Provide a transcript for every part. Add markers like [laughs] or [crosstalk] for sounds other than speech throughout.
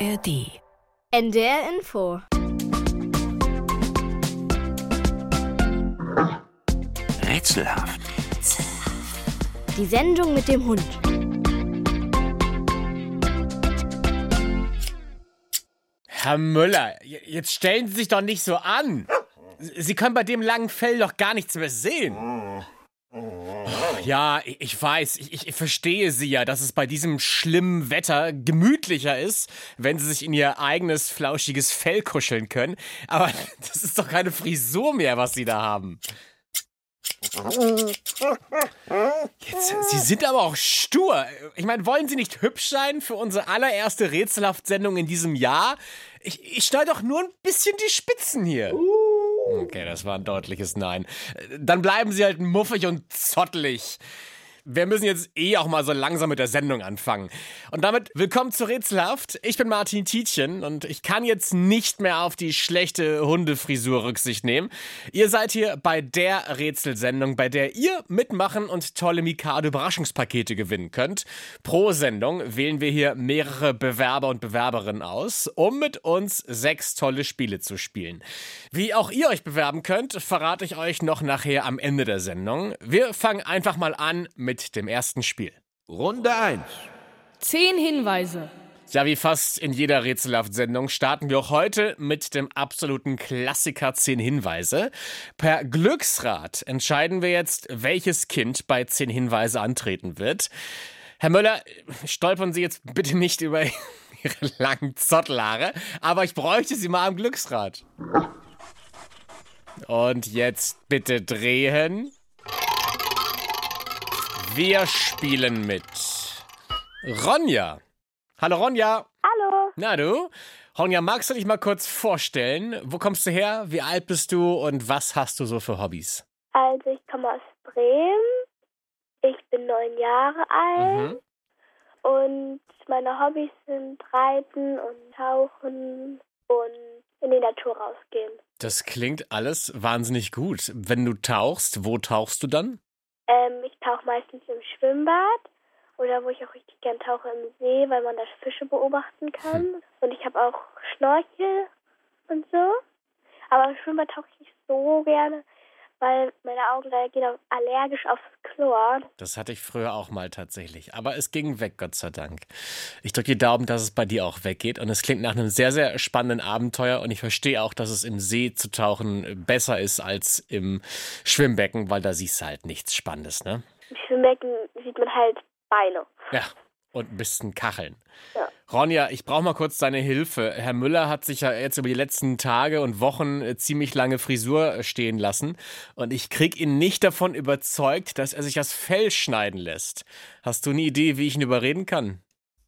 ARD. NDR Info. Rätselhaft. Die Sendung mit dem Hund. Herr Müller, jetzt stellen Sie sich doch nicht so an. Sie können bei dem langen Fell doch gar nichts mehr sehen. Ja, ich ich weiß, ich, ich verstehe Sie ja, dass es bei diesem schlimmen Wetter gemütlicher ist, wenn Sie sich in Ihr eigenes flauschiges Fell kuscheln können. Aber [laughs] das ist doch keine Frisur mehr, was Sie da haben. Jetzt, Sie sind aber auch stur. Ich meine, wollen Sie nicht hübsch sein für unsere allererste Rätselhaft-Sendung in diesem Jahr? Ich, ich schneide doch nur ein bisschen die Spitzen hier. Okay, das war ein deutliches Nein. Dann bleiben Sie halt muffig und zottelig. Wir müssen jetzt eh auch mal so langsam mit der Sendung anfangen. Und damit willkommen zu Rätselhaft. Ich bin Martin Tietjen und ich kann jetzt nicht mehr auf die schlechte Hundefrisur Rücksicht nehmen. Ihr seid hier bei der Rätselsendung, bei der ihr mitmachen und tolle Mikado-Überraschungspakete gewinnen könnt. Pro Sendung wählen wir hier mehrere Bewerber und Bewerberinnen aus, um mit uns sechs tolle Spiele zu spielen. Wie auch ihr euch bewerben könnt, verrate ich euch noch nachher am Ende der Sendung. Wir fangen einfach mal an mit dem ersten Spiel. Runde 1. Zehn Hinweise. Ja, wie fast in jeder Rätselhaft-Sendung starten wir auch heute mit dem absoluten Klassiker 10 Hinweise. Per Glücksrad entscheiden wir jetzt, welches Kind bei 10 Hinweise antreten wird. Herr Möller, stolpern Sie jetzt bitte nicht über [laughs] Ihre langen Zottelhaare, aber ich bräuchte Sie mal am Glücksrad. Und jetzt bitte drehen. Wir spielen mit Ronja. Hallo Ronja. Hallo, Na du? Ronja, magst du dich mal kurz vorstellen? Wo kommst du her? Wie alt bist du und was hast du so für Hobbys? also ich komme aus Bremen. Ich bin neun Jahre alt Mhm. und meine Hobbys sind Reiten und Tauchen und in die Natur rausgehen. Das klingt alles wahnsinnig gut. Wenn du tauchst, wo tauchst du dann? Ähm, ich tauche meistens im Schwimmbad oder wo ich auch richtig gern tauche im See, weil man da Fische beobachten kann. Und ich habe auch Schnorchel und so. Aber im Schwimmbad tauche ich nicht so gerne, weil meine Augen reagieren auch allergisch aufs Chlor. Das hatte ich früher auch mal tatsächlich. Aber es ging weg, Gott sei Dank. Ich drücke die Daumen, dass es bei dir auch weggeht. Und es klingt nach einem sehr, sehr spannenden Abenteuer. Und ich verstehe auch, dass es im See zu tauchen besser ist als im Schwimmbecken, weil da siehst du halt nichts Spannendes, ne? Im Schwimmbecken sieht man halt Beine. Ja, und ein bisschen Kacheln. Ja. Ronja, ich brauche mal kurz deine Hilfe. Herr Müller hat sich ja jetzt über die letzten Tage und Wochen äh, ziemlich lange Frisur äh, stehen lassen. Und ich krieg ihn nicht davon überzeugt, dass er sich das Fell schneiden lässt. Hast du eine Idee, wie ich ihn überreden kann?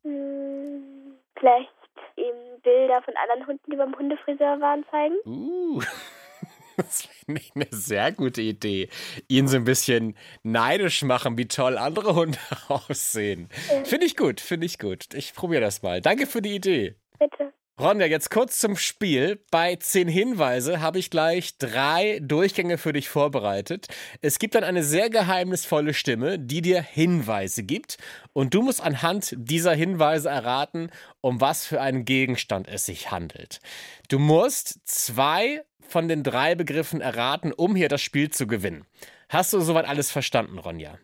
Hm, vielleicht eben Bilder von anderen Hunden, die beim Hundefriseur waren, zeigen. Uh, [laughs] das finde ich eine sehr gute Idee. Ihn so ein bisschen neidisch machen, wie toll andere Hunde [laughs] aussehen. Finde ich gut, finde ich gut. Ich probiere das mal. Danke für die Idee. Bitte. Ronja, jetzt kurz zum Spiel. Bei zehn Hinweise habe ich gleich drei Durchgänge für dich vorbereitet. Es gibt dann eine sehr geheimnisvolle Stimme, die dir Hinweise gibt. Und du musst anhand dieser Hinweise erraten, um was für einen Gegenstand es sich handelt. Du musst zwei von den drei Begriffen erraten, um hier das Spiel zu gewinnen. Hast du soweit alles verstanden, Ronja?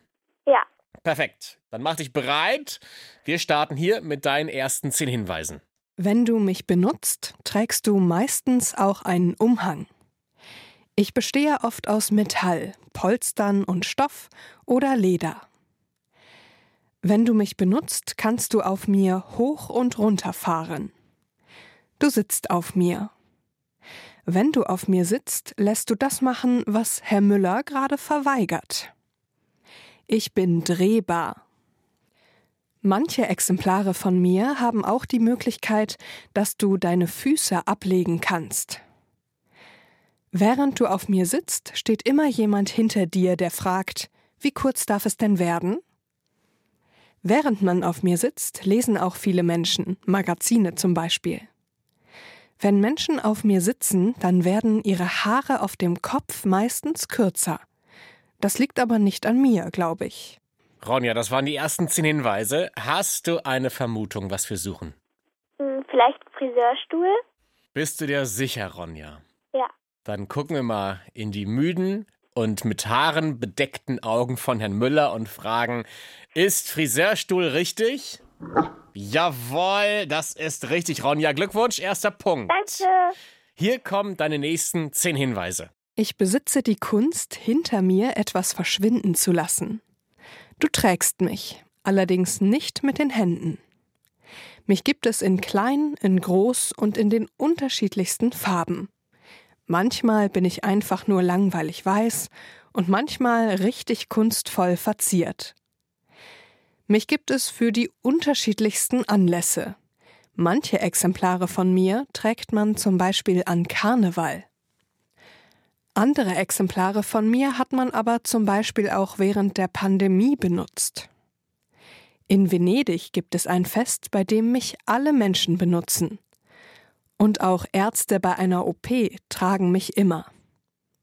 Ja. Perfekt. Dann mach dich bereit. Wir starten hier mit deinen ersten zehn Hinweisen. Wenn du mich benutzt, trägst du meistens auch einen Umhang. Ich bestehe oft aus Metall, Polstern und Stoff oder Leder. Wenn du mich benutzt, kannst du auf mir hoch und runter fahren. Du sitzt auf mir. Wenn du auf mir sitzt, lässt du das machen, was Herr Müller gerade verweigert. Ich bin drehbar. Manche Exemplare von mir haben auch die Möglichkeit, dass du deine Füße ablegen kannst. Während du auf mir sitzt, steht immer jemand hinter dir, der fragt, wie kurz darf es denn werden? Während man auf mir sitzt, lesen auch viele Menschen, Magazine zum Beispiel. Wenn Menschen auf mir sitzen, dann werden ihre Haare auf dem Kopf meistens kürzer. Das liegt aber nicht an mir, glaube ich. Ronja, das waren die ersten zehn Hinweise. Hast du eine Vermutung, was wir suchen? Hm, Vielleicht Friseurstuhl. Bist du dir sicher, Ronja? Ja. Dann gucken wir mal in die müden und mit Haaren bedeckten Augen von Herrn Müller und fragen, ist Friseurstuhl richtig? Jawohl, das ist richtig, Ronja. Glückwunsch, erster Punkt. Danke. Hier kommen deine nächsten zehn Hinweise. Ich besitze die Kunst, hinter mir etwas verschwinden zu lassen. Du trägst mich, allerdings nicht mit den Händen. Mich gibt es in klein, in groß und in den unterschiedlichsten Farben. Manchmal bin ich einfach nur langweilig weiß und manchmal richtig kunstvoll verziert. Mich gibt es für die unterschiedlichsten Anlässe. Manche Exemplare von mir trägt man zum Beispiel an Karneval. Andere Exemplare von mir hat man aber zum Beispiel auch während der Pandemie benutzt. In Venedig gibt es ein Fest, bei dem mich alle Menschen benutzen. Und auch Ärzte bei einer OP tragen mich immer.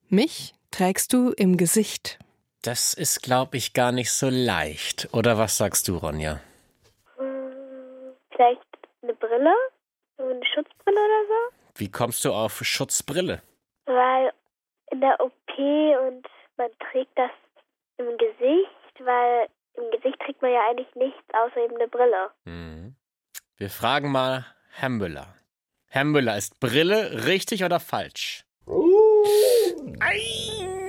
Mich trägst du im Gesicht. Das ist, glaube ich, gar nicht so leicht. Oder was sagst du, Ronja? Hm, vielleicht eine Brille? Eine Schutzbrille oder so? Wie kommst du auf Schutzbrille? Weil in der OP und man trägt das im Gesicht, weil im Gesicht trägt man ja eigentlich nichts außer eben eine Brille. Mhm. Wir fragen mal Herr Müller. Herr Müller, ist Brille richtig oder falsch? Nein!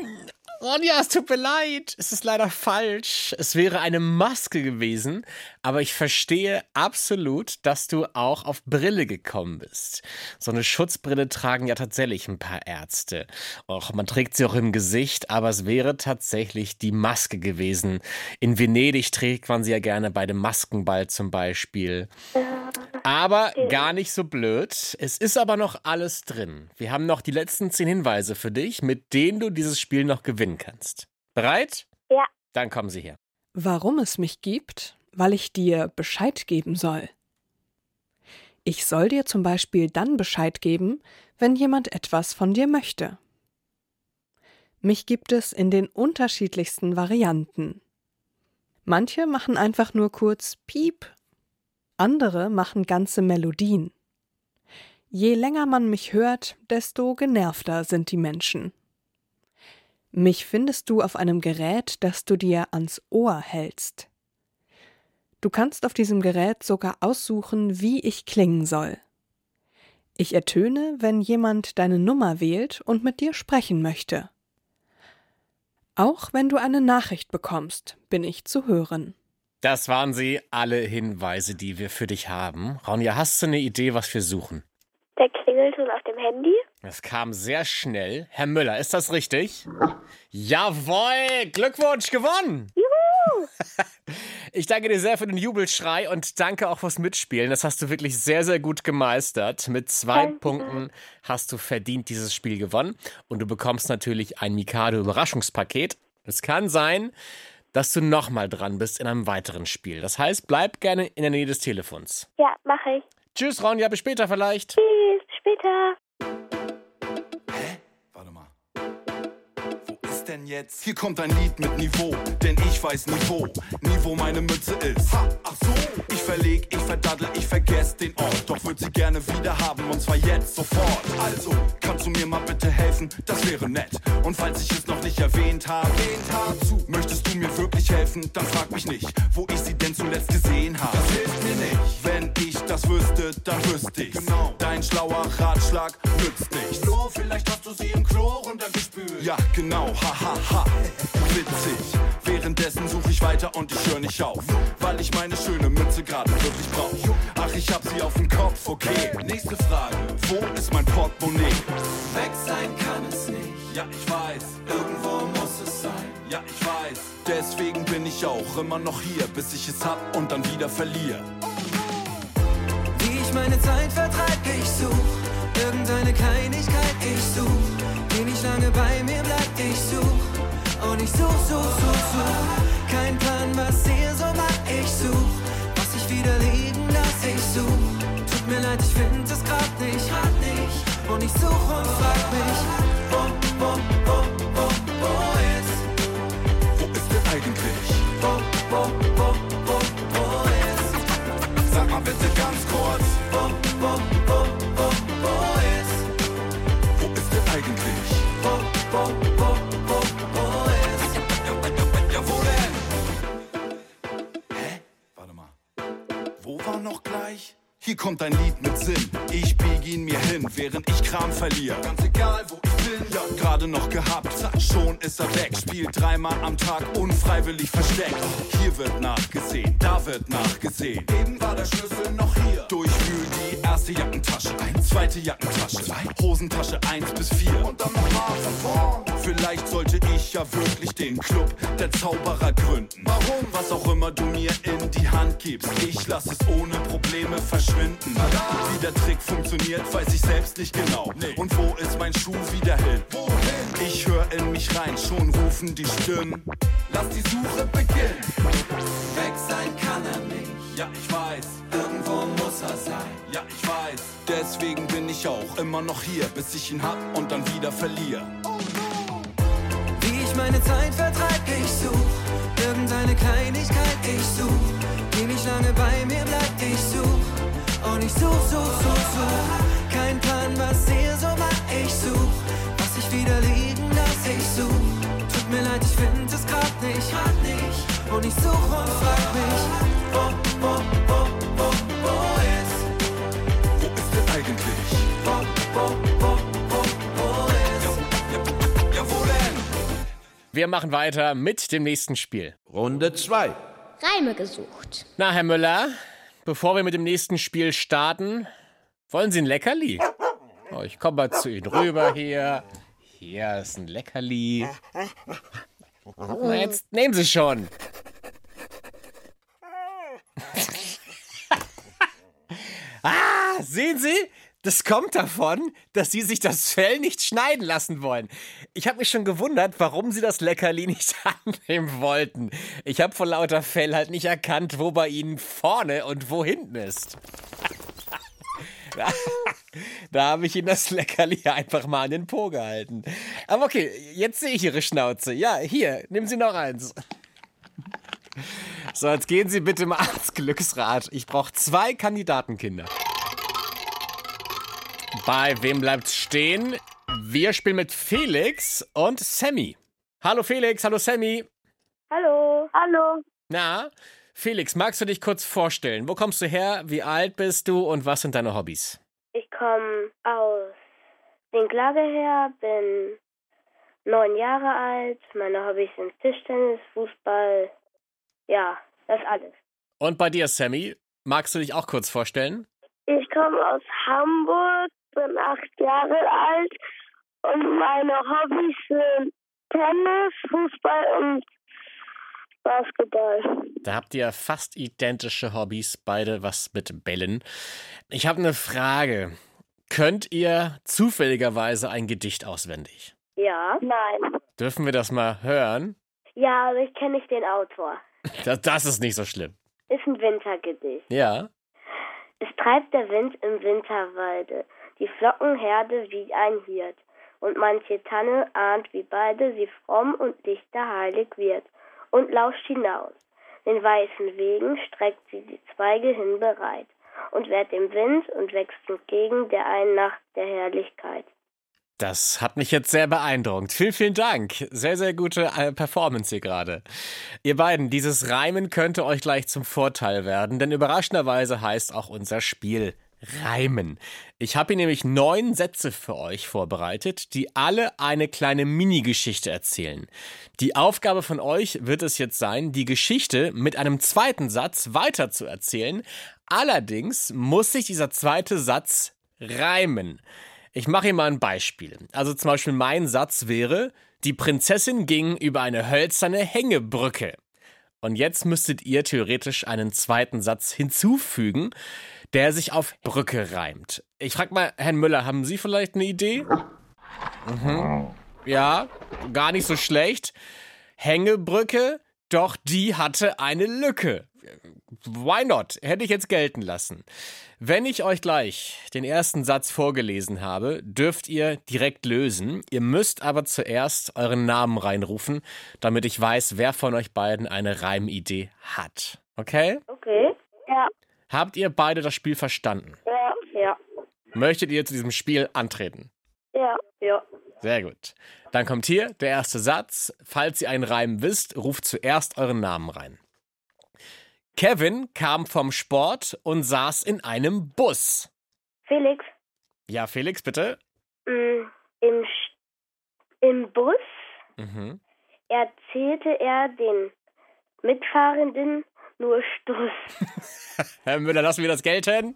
Ronja, es tut mir leid. Es ist leider falsch. Es wäre eine Maske gewesen. Aber ich verstehe absolut, dass du auch auf Brille gekommen bist. So eine Schutzbrille tragen ja tatsächlich ein paar Ärzte. Och, man trägt sie auch im Gesicht, aber es wäre tatsächlich die Maske gewesen. In Venedig trägt man sie ja gerne bei dem Maskenball zum Beispiel. Aber gar nicht so blöd. Es ist aber noch alles drin. Wir haben noch die letzten zehn Hinweise für dich, mit denen du dieses Spiel noch gewinnen kannst. Bereit? Ja. Dann kommen sie her. Warum es mich gibt? Weil ich dir Bescheid geben soll. Ich soll dir zum Beispiel dann Bescheid geben, wenn jemand etwas von dir möchte. Mich gibt es in den unterschiedlichsten Varianten. Manche machen einfach nur kurz Piep, andere machen ganze Melodien. Je länger man mich hört, desto genervter sind die Menschen. Mich findest du auf einem Gerät, das du dir ans Ohr hältst. Du kannst auf diesem Gerät sogar aussuchen, wie ich klingen soll. Ich ertöne, wenn jemand deine Nummer wählt und mit dir sprechen möchte. Auch wenn du eine Nachricht bekommst, bin ich zu hören. Das waren sie, alle Hinweise, die wir für dich haben. Ronja, hast du eine Idee, was wir suchen? Der Klingelton auf dem Handy. Das kam sehr schnell. Herr Müller, ist das richtig? Jawohl! Glückwunsch, gewonnen! Juhu! [laughs] Ich danke dir sehr für den Jubelschrei und danke auch fürs Mitspielen. Das hast du wirklich sehr, sehr gut gemeistert. Mit zwei Danke. Punkten hast du verdient dieses Spiel gewonnen. Und du bekommst natürlich ein Mikado-Überraschungspaket. Es kann sein, dass du nochmal dran bist in einem weiteren Spiel. Das heißt, bleib gerne in der Nähe des Telefons. Ja, mache ich. Tschüss, Ronja, bis später vielleicht. Tschüss, später. Wo denn jetzt? Hier kommt ein Lied mit Niveau, denn ich weiß Niveau. Niveau meine Mütze ist. Ha, ach so. Ich verleg, ich verdaddel, ich vergess den Ort. Doch würd sie gerne wieder haben und zwar jetzt sofort. Also, kannst du mir mal bitte helfen? Das wäre nett. Und falls ich es noch nicht erwähnt habe, möchtest du mir wirklich helfen? Dann frag mich nicht, wo ich sie denn zuletzt gesehen habe. Das hilft mir nicht. Wenn ich das wüsste, dann wüsste ich's. Genau. Dein schlauer Ratschlag nützt nichts. Flo, vielleicht hast du sie im Klo runtergespült. Ja, genau, ha, ha, ha. Witzig. Währenddessen suche ich weiter und ich höre nicht auf. Weil ich meine schöne Mütze gerade wirklich brauche. Ach, ich hab sie auf dem Kopf, okay. Nächste Frage. Wo ist mein Portemonnaie? Weg sein kann es nicht. Ja, ich weiß. Irgendwo muss es sein. Ja, ich weiß. Deswegen bin ich auch immer noch hier, bis ich es hab und dann wieder verliere. Wie ich meine Zeit vertreib, ich such irgendeine Kleinigkeit, ich such, die nicht lange bei mir bleibt, ich such und ich such, such, such, such. Kein Plan, was ihr so macht, ich such, was ich wieder liegen lass, ich such. Tut mir leid, ich find es grad nicht, grad nicht. Und ich such und frag mich, wo, wo, wo, wo, wo ist, Wo ist denn eigentlich? wo, wo, wo, wo, wo ist, Sag mal bitte ganz kurz. wo, wo, war noch gleich? Hier kommt ein Lied mit Sinn. Ich biege hin, während ich Kram verliere. Ganz egal, wo ich bin. Ja, gerade noch gehabt. Schon ist er weg. Spielt dreimal am Tag unfreiwillig versteckt. Hier wird nachgesehen, da wird nachgesehen. Eben war der Schlüssel noch hier. Durchwühl die erste Jackentasche. Zweite Jackentasche. Hosentasche eins bis vier. Und dann nochmal von. Vielleicht sollte ich ja wirklich den Club der Zauberer gründen. Warum? Was auch immer du mir in die Hand gibst. Ich lass es ohne Probleme verschwinden. Wie der Trick funktioniert, weiß ich selbst nicht genau. Und wo ist mein Schuh wieder hin? Wohin? Ich höre in mich rein, schon rufen die Stimmen. Lass die Suche beginnen. Weg sein kann er nicht. Ja, ich weiß. Irgendwo muss er sein. Ja, ich weiß. Deswegen bin ich auch immer noch hier, bis ich ihn hab und dann wieder verliere. Wie ich meine Zeit vertreib, ich such irgendeine Kleinigkeit, ich such, die nicht lange bei mir bleibt, ich such und ich such, such, such, such. Kein Plan, was ihr so macht, ich such, was ich wieder liegen lass, ich such. Tut mir leid, ich find es grad nicht, grad nicht. Und ich such und frag mich, wo, wo, wo, wo, wo ist, Wo ist er eigentlich? wo, wo, wo, wo, wo ist. Ja, ja, wo denn? Wir machen weiter mit dem nächsten Spiel. Runde 2. Reime gesucht. Na, Herr Müller, bevor wir mit dem nächsten Spiel starten, wollen Sie ein Leckerli? Oh, ich komme mal zu Ihnen rüber hier. Hier ist ein Leckerli. Na, jetzt nehmen Sie schon. [laughs] ah, sehen Sie? Das kommt davon, dass Sie sich das Fell nicht schneiden lassen wollen. Ich habe mich schon gewundert, warum Sie das Leckerli nicht [laughs] annehmen wollten. Ich habe vor lauter Fell halt nicht erkannt, wo bei Ihnen vorne und wo hinten ist. Da, da habe ich Ihnen das Leckerli einfach mal an den Po gehalten. Aber okay, jetzt sehe ich Ihre Schnauze. Ja, hier, nehmen Sie noch eins. So, jetzt gehen Sie bitte mal ans Glücksrad. Ich brauche zwei Kandidatenkinder. Bei wem bleibt's stehen? Wir spielen mit Felix und Sammy. Hallo Felix, hallo Sammy. Hallo. Hallo. Na, Felix, magst du dich kurz vorstellen? Wo kommst du her? Wie alt bist du und was sind deine Hobbys? Ich komme aus Winklage her, bin neun Jahre alt. Meine Hobbys sind Tischtennis, Fußball. Ja, das alles. Und bei dir, Sammy, magst du dich auch kurz vorstellen? Ich komme aus Hamburg, bin acht Jahre alt und meine Hobbys sind Tennis, Fußball und Basketball. Da habt ihr fast identische Hobbys, beide was mit Bällen. Ich habe eine Frage. Könnt ihr zufälligerweise ein Gedicht auswendig? Ja? Nein. Dürfen wir das mal hören? Ja, aber ich kenne nicht den Autor. Das, das ist nicht so schlimm. Ist ein Wintergedicht. Ja. Es treibt der Wind im Winterwalde, die Flockenherde wie ein Hirt. Und manche Tanne ahnt, wie beide sie fromm und dichter heilig wird und lauscht hinaus. Den weißen Wegen streckt sie die Zweige hin bereit und wehrt dem Wind und wächst entgegen der einen Nacht der Herrlichkeit. Das hat mich jetzt sehr beeindruckt. Vielen, vielen Dank. Sehr, sehr gute äh, Performance hier gerade. Ihr beiden, dieses Reimen könnte euch gleich zum Vorteil werden, denn überraschenderweise heißt auch unser Spiel Reimen. Ich habe hier nämlich neun Sätze für euch vorbereitet, die alle eine kleine Mini-Geschichte erzählen. Die Aufgabe von euch wird es jetzt sein, die Geschichte mit einem zweiten Satz weiter zu erzählen. Allerdings muss sich dieser zweite Satz reimen. Ich mache hier mal ein Beispiel. Also zum Beispiel mein Satz wäre, die Prinzessin ging über eine hölzerne Hängebrücke. Und jetzt müsstet ihr theoretisch einen zweiten Satz hinzufügen, der sich auf Brücke reimt. Ich frage mal, Herrn Müller, haben Sie vielleicht eine Idee? Mhm. Ja, gar nicht so schlecht. Hängebrücke, doch die hatte eine Lücke. Why not? Hätte ich jetzt gelten lassen. Wenn ich euch gleich den ersten Satz vorgelesen habe, dürft ihr direkt lösen. Ihr müsst aber zuerst euren Namen reinrufen, damit ich weiß, wer von euch beiden eine Reimidee hat. Okay? Okay. Habt ihr beide das Spiel verstanden? Ja. Ja. Möchtet ihr zu diesem Spiel antreten? Ja. Ja. Sehr gut. Dann kommt hier der erste Satz. Falls ihr einen Reim wisst, ruft zuerst euren Namen rein. Kevin kam vom Sport und saß in einem Bus. Felix, Ja, Felix, bitte. mh, im, im Bus Mhm. erzählte er den Mitfahrenden nur Stuss. [laughs] Herr Müller, lassen wir das gelten.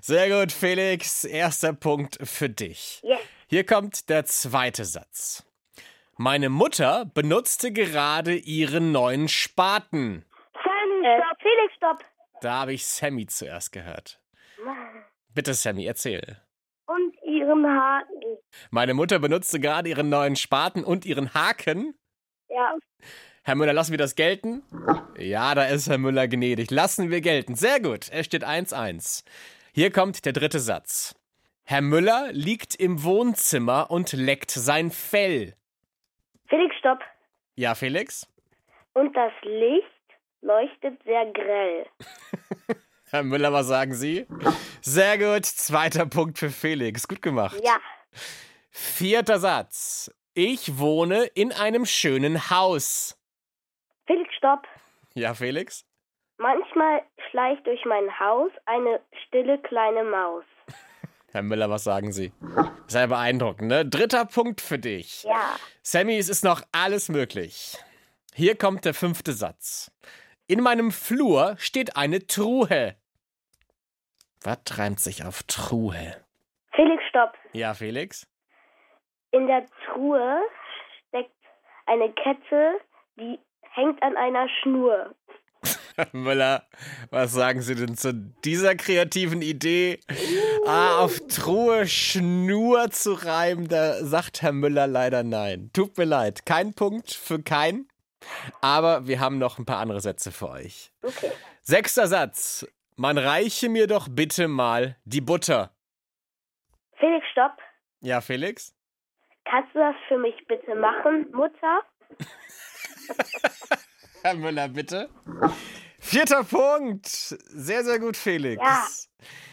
Sehr gut, Felix. Erster Punkt für dich. Yes. Hier kommt der zweite Satz. Meine Mutter benutzte gerade ihren neuen Spaten. Äh, Felix, stopp. Da habe ich Sammy zuerst gehört. Bitte, Sammy, erzähl. Und ihren Haken. Meine Mutter benutzte gerade ihren neuen Spaten und ihren Haken. Ja. Herr Müller, lassen wir das gelten? Ja, da ist Herr Müller gnädig. Lassen wir gelten. Sehr gut. Es steht 1-1. Hier kommt der dritte Satz. Herr Müller liegt im Wohnzimmer und leckt sein Fell. Felix, stopp. Ja, Felix? Und das Licht leuchtet sehr grell. [laughs] Herr Müller, was sagen Sie? Sehr gut. Zweiter Punkt für Felix. Gut gemacht. Ja. Vierter Satz. Ich wohne in einem schönen Haus. Felix, stopp. Ja, Felix? Manchmal schleicht durch mein Haus eine stille kleine Maus. [laughs] Herr Müller, was sagen Sie? Sehr beeindruckend, ne? Dritter Punkt für dich. Ja. Sammy, es ist noch alles möglich. Hier kommt der fünfte Satz. In meinem Flur steht eine Truhe. Was reimt sich auf Truhe? Felix, stopp. Ja, Felix? In der Truhe steckt eine Kette, die hängt an einer Schnur. Herr Müller, was sagen Sie denn zu dieser kreativen Idee? Ah, auf Truhe Schnur zu reimen, da sagt Herr Müller leider nein. Tut mir leid, kein Punkt für keinen. Aber wir haben noch ein paar andere Sätze für euch. Okay. Sechster Satz. Man reiche mir doch bitte mal die Butter. Felix, stopp. Ja, Felix? Kannst du das für mich bitte machen, Mutter? [laughs] Herr Müller, bitte. Vierter Punkt. Sehr, sehr gut, Felix. Ja.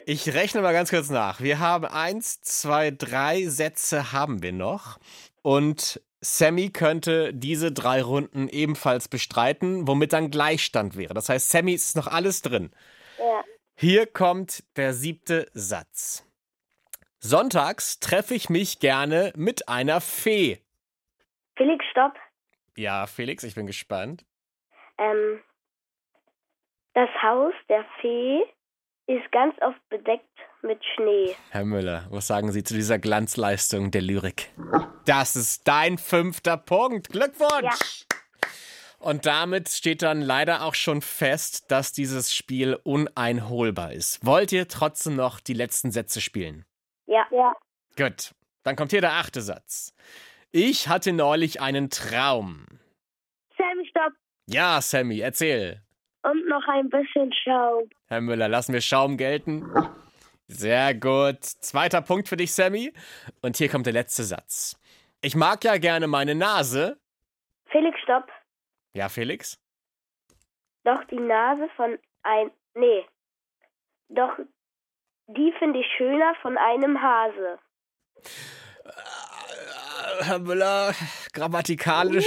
Ich rechne mal ganz kurz nach. Wir haben eins, zwei, drei Sätze haben wir noch. Und Sammy könnte diese drei Runden ebenfalls bestreiten, womit dann Gleichstand wäre. Das heißt, Sammy ist noch alles drin. Ja. Hier kommt der siebte Satz. Sonntags treffe ich mich gerne mit einer Fee. Felix, stopp. Ja, Felix, ich bin gespannt. Ähm, das Haus der Fee ist ganz oft bedeckt mit Schnee. Herr Müller, was sagen Sie zu dieser Glanzleistung der Lyrik? Das ist dein fünfter Punkt. Glückwunsch! Und damit steht dann leider auch schon fest, dass dieses Spiel uneinholbar ist. Wollt ihr trotzdem noch die letzten Sätze spielen? Ja. Ja. Gut, dann kommt hier der achte Satz. Ich hatte neulich einen Traum. Ja, Sammy, erzähl. Und noch ein bisschen Schaum. Herr Müller, lassen wir Schaum gelten. Sehr gut. Zweiter Punkt für dich, Sammy. Und hier kommt der letzte Satz. Ich mag ja gerne meine Nase. Felix, stopp. Ja, Felix? Doch die Nase von ein. Nee. Doch die finde ich schöner von einem Hase. Herr Müller, grammatikalisch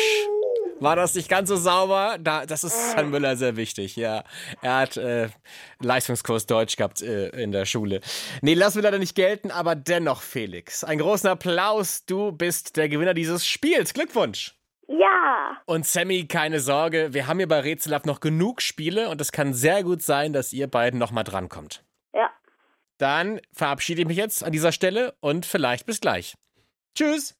war das nicht ganz so sauber. Da, das ist Herrn Müller sehr wichtig, ja. Er hat äh, Leistungskurs Deutsch gehabt äh, in der Schule. Nee, lassen wir leider nicht gelten, aber dennoch, Felix. Einen großen Applaus. Du bist der Gewinner dieses Spiels. Glückwunsch. Ja. Und Sammy, keine Sorge, wir haben hier bei Rätselab noch genug Spiele und es kann sehr gut sein, dass ihr beiden nochmal drankommt. Ja. Dann verabschiede ich mich jetzt an dieser Stelle und vielleicht bis gleich. Tschüss.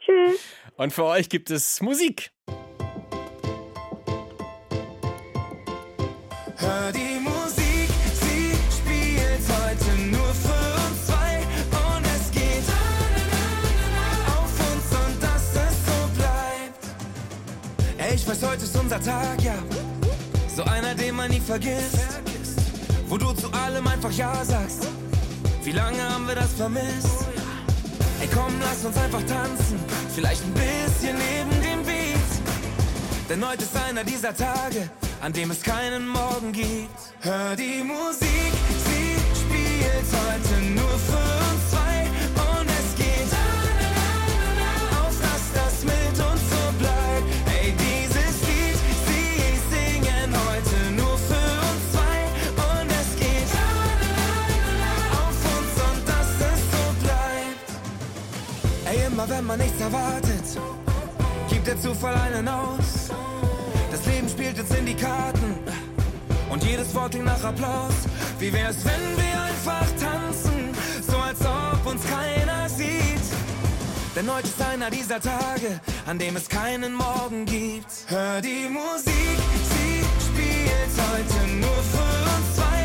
Tschüss. Und für euch gibt es Musik. Unser Tag, ja. So einer, den man nie vergisst. Wo du zu allem einfach Ja sagst. Wie lange haben wir das vermisst? Ey, komm, lass uns einfach tanzen. Vielleicht ein bisschen neben dem Beat. Denn heute ist einer dieser Tage, an dem es keinen Morgen gibt. Hör die Musik, sie spielt heute nur für man nichts erwartet, gibt der Zufall einen aus. Das Leben spielt jetzt in die Karten und jedes Wort klingt nach Applaus. Wie wär's, wenn wir einfach tanzen, so als ob uns keiner sieht? Denn heute ist einer dieser Tage, an dem es keinen Morgen gibt. Hör die Musik, sie spielt heute nur für uns zwei.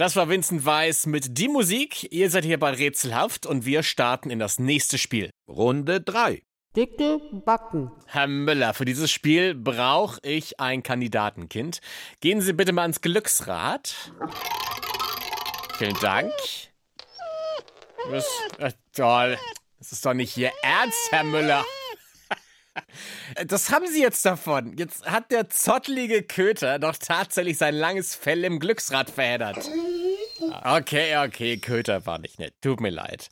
Das war Vincent Weiss mit Die Musik. Ihr seid hier bei Rätselhaft und wir starten in das nächste Spiel. Runde 3. Dicke Backen. Herr Müller, für dieses Spiel brauche ich ein Kandidatenkind. Gehen Sie bitte mal ans Glücksrad. Vielen Dank. Das, äh, toll. Das ist doch nicht Ihr Ernst, Herr Müller. Das haben Sie jetzt davon. Jetzt hat der zottelige Köter doch tatsächlich sein langes Fell im Glücksrad verheddert. Okay, okay, Köter war nicht nett. Tut mir leid.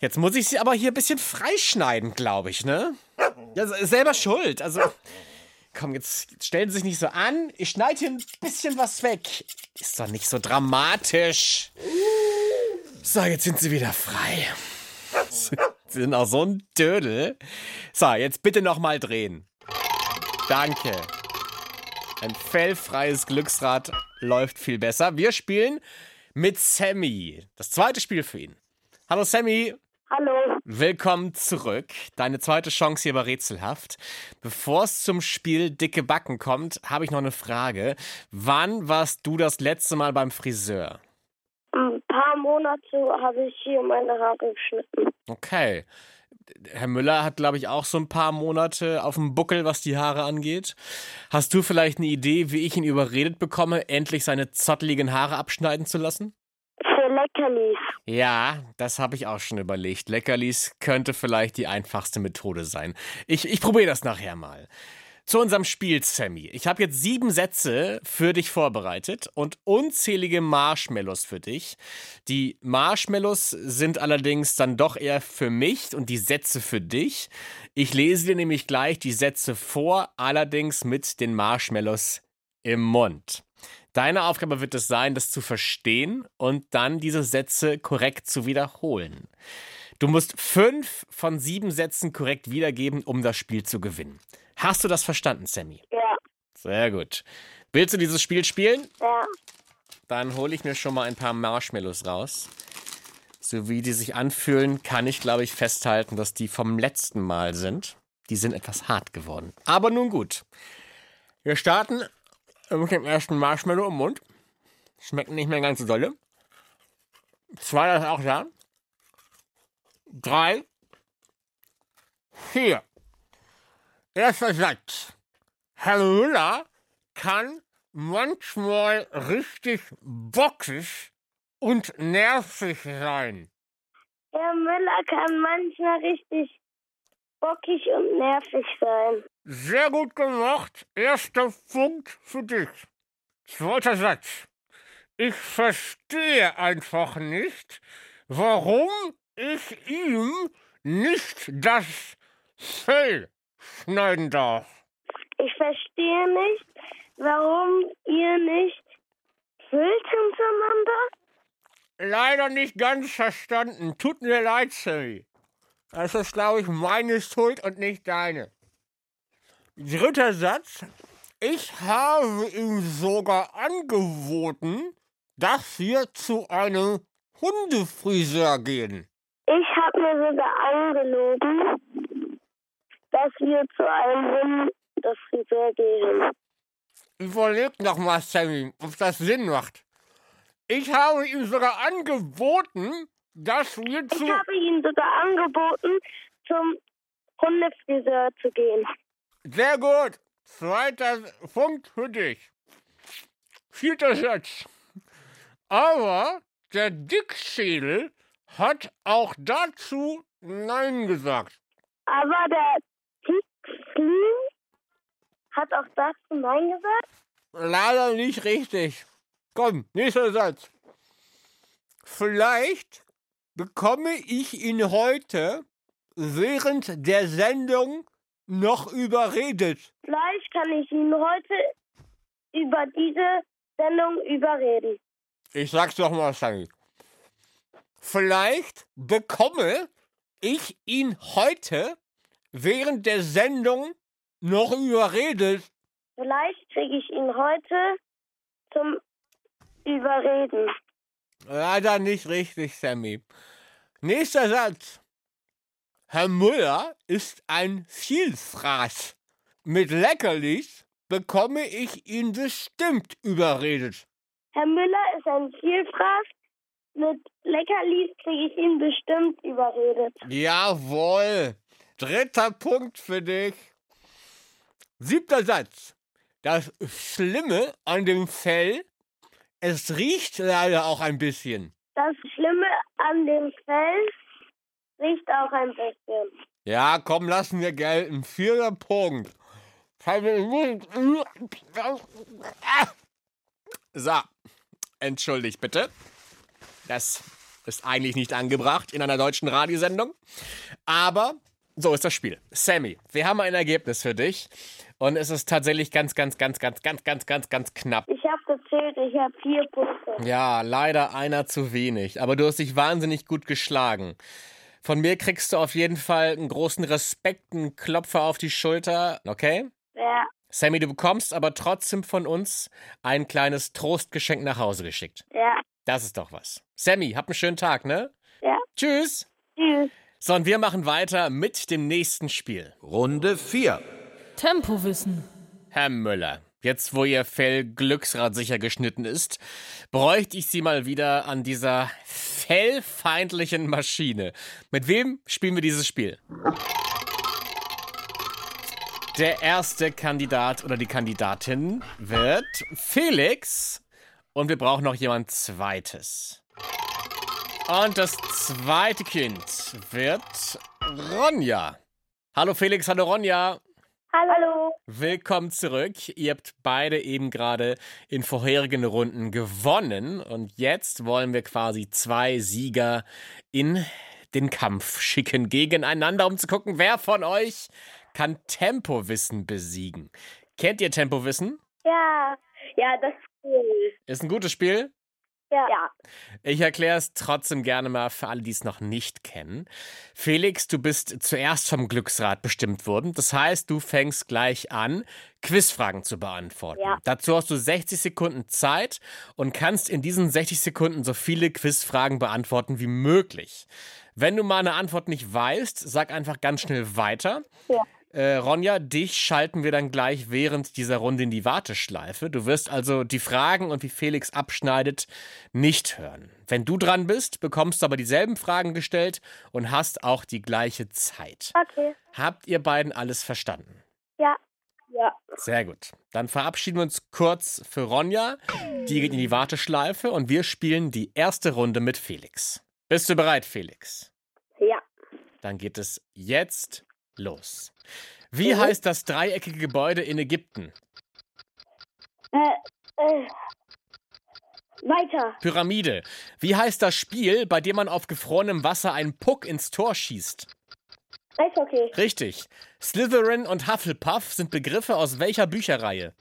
Jetzt muss ich sie aber hier ein bisschen freischneiden, glaube ich, ne? Ja, selber schuld. Also, komm, jetzt jetzt stellen Sie sich nicht so an. Ich schneide hier ein bisschen was weg. Ist doch nicht so dramatisch. So, jetzt sind Sie wieder frei. Sind auch so ein Dödel. So, jetzt bitte nochmal drehen. Danke. Ein fellfreies Glücksrad läuft viel besser. Wir spielen mit Sammy. Das zweite Spiel für ihn. Hallo Sammy. Hallo. Willkommen zurück. Deine zweite Chance hier bei Rätselhaft. Bevor es zum Spiel Dicke Backen kommt, habe ich noch eine Frage. Wann warst du das letzte Mal beim Friseur? Monate habe ich hier meine Haare geschnitten. Okay. Herr Müller hat, glaube ich, auch so ein paar Monate auf dem Buckel, was die Haare angeht. Hast du vielleicht eine Idee, wie ich ihn überredet bekomme, endlich seine zotteligen Haare abschneiden zu lassen? Für Leckerlis. Ja, das habe ich auch schon überlegt. Leckerlis könnte vielleicht die einfachste Methode sein. Ich, ich probiere das nachher mal. Zu unserem Spiel, Sammy. Ich habe jetzt sieben Sätze für dich vorbereitet und unzählige Marshmallows für dich. Die Marshmallows sind allerdings dann doch eher für mich und die Sätze für dich. Ich lese dir nämlich gleich die Sätze vor, allerdings mit den Marshmallows im Mund. Deine Aufgabe wird es sein, das zu verstehen und dann diese Sätze korrekt zu wiederholen. Du musst fünf von sieben Sätzen korrekt wiedergeben, um das Spiel zu gewinnen. Hast du das verstanden, Sammy? Ja. Sehr gut. Willst du dieses Spiel spielen? Ja. Dann hole ich mir schon mal ein paar Marshmallows raus. So wie die sich anfühlen, kann ich, glaube ich, festhalten, dass die vom letzten Mal sind. Die sind etwas hart geworden. Aber nun gut. Wir starten mit dem ersten Marshmallow im Mund. Schmecken nicht mehr ganz so dolle. Zwei ist auch da. Drei. Vier. Erster Satz. Herr Müller kann manchmal richtig bockig und nervig sein. Herr Müller kann manchmal richtig bockig und nervig sein. Sehr gut gemacht. Erster Punkt für dich. Zweiter Satz. Ich verstehe einfach nicht, warum ich ihm nicht das Fell schneiden darf. Ich verstehe nicht, warum ihr nicht Wild hintereinander? Leider nicht ganz verstanden. Tut mir leid, Sammy. Das ist, glaube ich, meine Schuld und nicht deine. Dritter Satz. Ich habe ihm sogar angeboten, dass wir zu einem Hundefriseur gehen. Ich habe mir sogar angelogen, dass wir zu einem Hundefriseur gehen. Überleg noch mal, Sammy, ob das Sinn macht. Ich habe ihm sogar angeboten, dass wir Ich zu. habe Ihnen sogar angeboten, zum Hundefriseur zu gehen. Sehr gut. Zweiter Punkt für dich. Vierter Satz. Aber der Dickschädel hat auch dazu Nein gesagt. Aber der Tixlin hat auch dazu Nein gesagt. Leider nicht richtig. Komm, nächster Satz. Vielleicht bekomme ich ihn heute während der Sendung noch überredet. Vielleicht kann ich ihn heute über diese Sendung überreden. Ich sag's doch mal, Sammy. Vielleicht bekomme ich ihn heute während der Sendung noch überredet. Vielleicht kriege ich ihn heute zum Überreden. Leider nicht richtig, Sammy. Nächster Satz. Herr Müller ist ein Vielfraß. Mit Leckerlis bekomme ich ihn bestimmt überredet. Herr Müller ist ein Vielfraß. Mit Leckerlis kriege ich ihn bestimmt überredet. Jawohl. Dritter Punkt für dich. Siebter Satz. Das Schlimme an dem Fell, es riecht leider auch ein bisschen. Das Schlimme an dem Fell riecht auch ein bisschen. Ja, komm, lassen wir gelten. Vierter Punkt. So, entschuldigt bitte. Das ist eigentlich nicht angebracht in einer deutschen Radiosendung. Aber so ist das Spiel. Sammy, wir haben ein Ergebnis für dich. Und es ist tatsächlich ganz, ganz, ganz, ganz, ganz, ganz, ganz, ganz knapp. Ich habe gezählt, ich habe vier Punkte. Ja, leider einer zu wenig. Aber du hast dich wahnsinnig gut geschlagen. Von mir kriegst du auf jeden Fall einen großen Respekt, einen Klopfer auf die Schulter, okay? Ja, Sammy, du bekommst aber trotzdem von uns ein kleines Trostgeschenk nach Hause geschickt. ja, Das ist doch was. Sammy, hab einen schönen Tag, ne? ja. Tschüss. Tschüss. So, und wir machen weiter mit dem nächsten Spiel. Runde 4. Tempowissen. Herr Müller, jetzt wo Ihr Fell glücksradsicher geschnitten ist, bräuchte ich Sie mal wieder an dieser fellfeindlichen Maschine. Mit wem spielen wir dieses Spiel? Der erste Kandidat oder die Kandidatin wird Felix. Und wir brauchen noch jemand Zweites. Und das zweite Kind wird Ronja. Hallo Felix, hallo Ronja. Hallo. Willkommen zurück. Ihr habt beide eben gerade in vorherigen Runden gewonnen und jetzt wollen wir quasi zwei Sieger in den Kampf schicken gegeneinander, um zu gucken, wer von euch kann Tempowissen besiegen. Kennt ihr Tempowissen? Ja, ja, das ist cool. Ist ein gutes Spiel. Ja. ja. Ich erkläre es trotzdem gerne mal für alle, die es noch nicht kennen. Felix, du bist zuerst vom Glücksrad bestimmt worden. Das heißt, du fängst gleich an, Quizfragen zu beantworten. Ja. Dazu hast du 60 Sekunden Zeit und kannst in diesen 60 Sekunden so viele Quizfragen beantworten wie möglich. Wenn du mal eine Antwort nicht weißt, sag einfach ganz schnell weiter. Ja. Äh, Ronja, dich schalten wir dann gleich während dieser Runde in die Warteschleife. Du wirst also die Fragen und wie Felix abschneidet nicht hören. Wenn du dran bist, bekommst du aber dieselben Fragen gestellt und hast auch die gleiche Zeit. Okay. Habt ihr beiden alles verstanden? Ja. Ja. Sehr gut. Dann verabschieden wir uns kurz für Ronja. Die geht in die Warteschleife und wir spielen die erste Runde mit Felix. Bist du bereit, Felix? Ja. Dann geht es jetzt los. Wie heißt das dreieckige Gebäude in Ägypten? Äh, äh. Weiter. Pyramide. Wie heißt das Spiel, bei dem man auf gefrorenem Wasser einen Puck ins Tor schießt? Eishockey. Richtig. Slytherin und Hufflepuff sind Begriffe aus welcher Bücherreihe?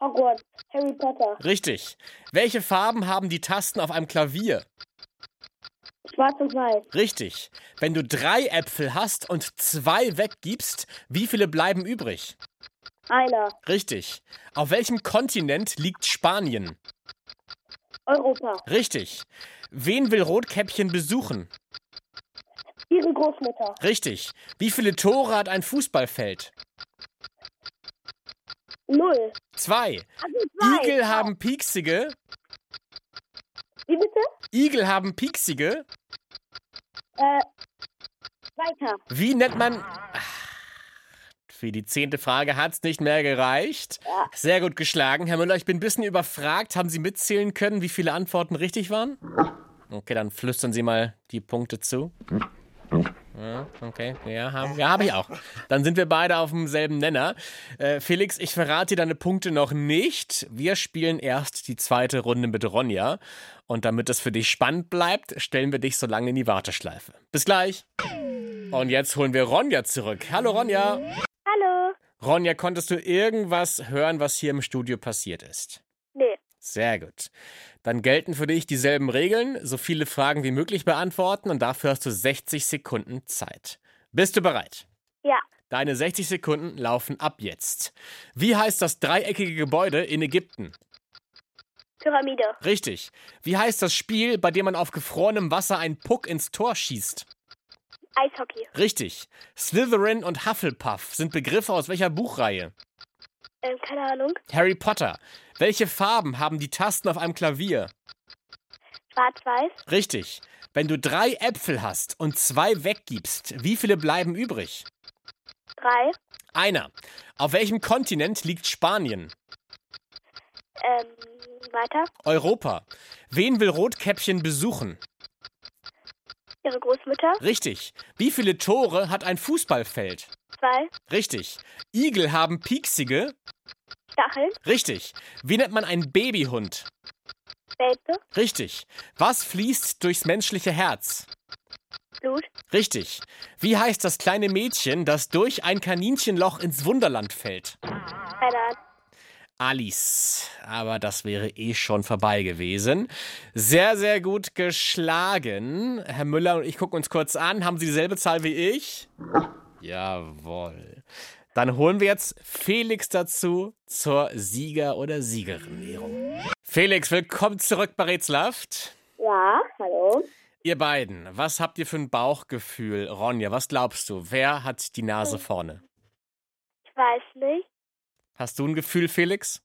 Hogwarts. Harry Potter. Richtig. Welche Farben haben die Tasten auf einem Klavier? Schwarz und Weiß. Richtig. Wenn du drei Äpfel hast und zwei weggibst, wie viele bleiben übrig? Einer. Richtig. Auf welchem Kontinent liegt Spanien? Europa. Richtig. Wen will Rotkäppchen besuchen? Ihre Großmutter. Richtig. Wie viele Tore hat ein Fußballfeld? Null. Zwei. Also zwei. Igel haben pieksige. Wie bitte? Igel haben pieksige. Äh, weiter. Wie nennt man. Ach, Für die zehnte Frage hat's nicht mehr gereicht. Ja. Sehr gut geschlagen. Herr Müller, ich bin ein bisschen überfragt. Haben Sie mitzählen können, wie viele Antworten richtig waren? Okay, dann flüstern Sie mal die Punkte zu. Ja, okay, ja, habe ja, hab ich auch. Dann sind wir beide auf demselben Nenner. Äh, Felix, ich verrate dir deine Punkte noch nicht. Wir spielen erst die zweite Runde mit Ronja. Und damit es für dich spannend bleibt, stellen wir dich so lange in die Warteschleife. Bis gleich. Und jetzt holen wir Ronja zurück. Hallo Ronja. Hallo. Ronja, konntest du irgendwas hören, was hier im Studio passiert ist? Sehr gut. Dann gelten für dich dieselben Regeln, so viele Fragen wie möglich beantworten und dafür hast du 60 Sekunden Zeit. Bist du bereit? Ja. Deine 60 Sekunden laufen ab jetzt. Wie heißt das dreieckige Gebäude in Ägypten? Pyramide. Richtig. Wie heißt das Spiel, bei dem man auf gefrorenem Wasser einen Puck ins Tor schießt? Eishockey. Richtig. Slytherin und Hufflepuff sind Begriffe aus welcher Buchreihe? Ähm, keine Ahnung. Harry Potter. Welche Farben haben die Tasten auf einem Klavier? Schwarz-Weiß. Richtig. Wenn du drei Äpfel hast und zwei weggibst, wie viele bleiben übrig? Drei. Einer. Auf welchem Kontinent liegt Spanien? Ähm, weiter. Europa. Wen will Rotkäppchen besuchen? Ihre Großmutter. Richtig. Wie viele Tore hat ein Fußballfeld? Zwei. Richtig. Igel haben pieksige? Stacheln. Richtig. Wie nennt man einen Babyhund? Welpe. Richtig. Was fließt durchs menschliche Herz? Blut. Richtig. Wie heißt das kleine Mädchen, das durch ein Kaninchenloch ins Wunderland fällt? Keine Ahnung. Alice. Aber das wäre eh schon vorbei gewesen. Sehr, sehr gut geschlagen. Herr Müller und ich gucken uns kurz an. Haben Sie dieselbe Zahl wie ich? Jawohl. Dann holen wir jetzt Felix dazu zur Sieger- oder Siegerin-Ehrung. Felix, willkommen zurück bei Rätselhaft. Ja, hallo. Ihr beiden, was habt ihr für ein Bauchgefühl? Ronja, was glaubst du? Wer hat die Nase vorne? Ich weiß nicht. Hast du ein Gefühl, Felix?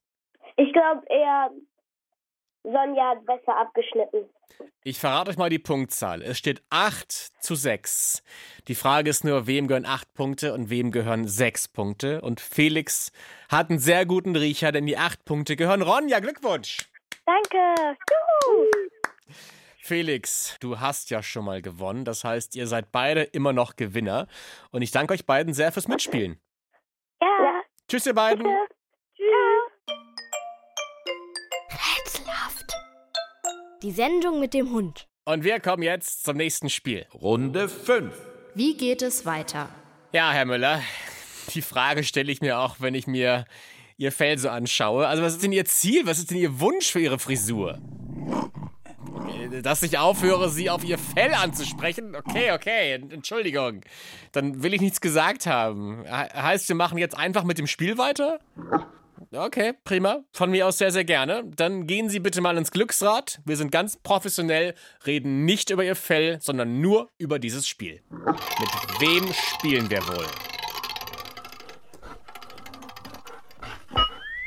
Ich glaube eher, Sonja hat besser abgeschnitten. Ich verrate euch mal die Punktzahl. Es steht 8 zu 6. Die Frage ist nur, wem gehören 8 Punkte und wem gehören 6 Punkte? Und Felix hat einen sehr guten Riecher, denn die 8 Punkte gehören Ronja. Glückwunsch! Danke. Juhu. Felix, du hast ja schon mal gewonnen. Das heißt, ihr seid beide immer noch Gewinner. Und ich danke euch beiden sehr fürs Mitspielen. Ja. Tschüss, ihr beiden. Tschüss. Die Sendung mit dem Hund. Und wir kommen jetzt zum nächsten Spiel. Runde 5. Wie geht es weiter? Ja, Herr Müller, die Frage stelle ich mir auch, wenn ich mir Ihr Fell so anschaue. Also, was ist denn Ihr Ziel? Was ist denn Ihr Wunsch für Ihre Frisur? Dass ich aufhöre, Sie auf Ihr Fell anzusprechen? Okay, okay, Entschuldigung. Dann will ich nichts gesagt haben. He- Heißt, wir machen jetzt einfach mit dem Spiel weiter? Okay, prima. Von mir aus sehr, sehr gerne. Dann gehen Sie bitte mal ins Glücksrad. Wir sind ganz professionell, reden nicht über Ihr Fell, sondern nur über dieses Spiel. Mit wem spielen wir wohl?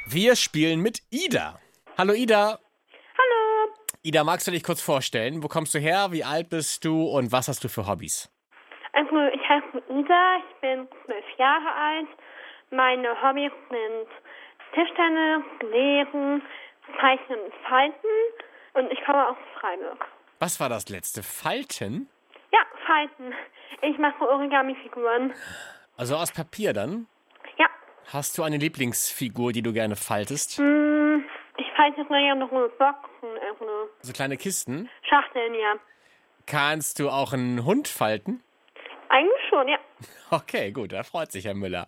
Wir spielen mit Ida. Hallo Ida. Hallo. Ida, magst du dich kurz vorstellen? Wo kommst du her? Wie alt bist du? Und was hast du für Hobbys? Also, ich heiße Ida, ich bin zwölf Jahre alt. Meine Hobbys sind Tischtennis, Lesen, Zeichnen und Falten. Und ich komme aus Freiburg. Was war das letzte? Falten? Ja, Falten. Ich mache Origami-Figuren. Also aus Papier dann? Ja, Hast du eine Lieblingsfigur, die du gerne faltest? hm, ich falte mal gerne so Boxen, also So kleine Kisten? Schachteln, ja. Kannst du auch einen Hund falten? Eigentlich schon, ja. Okay, gut, da freut sich Herr Müller.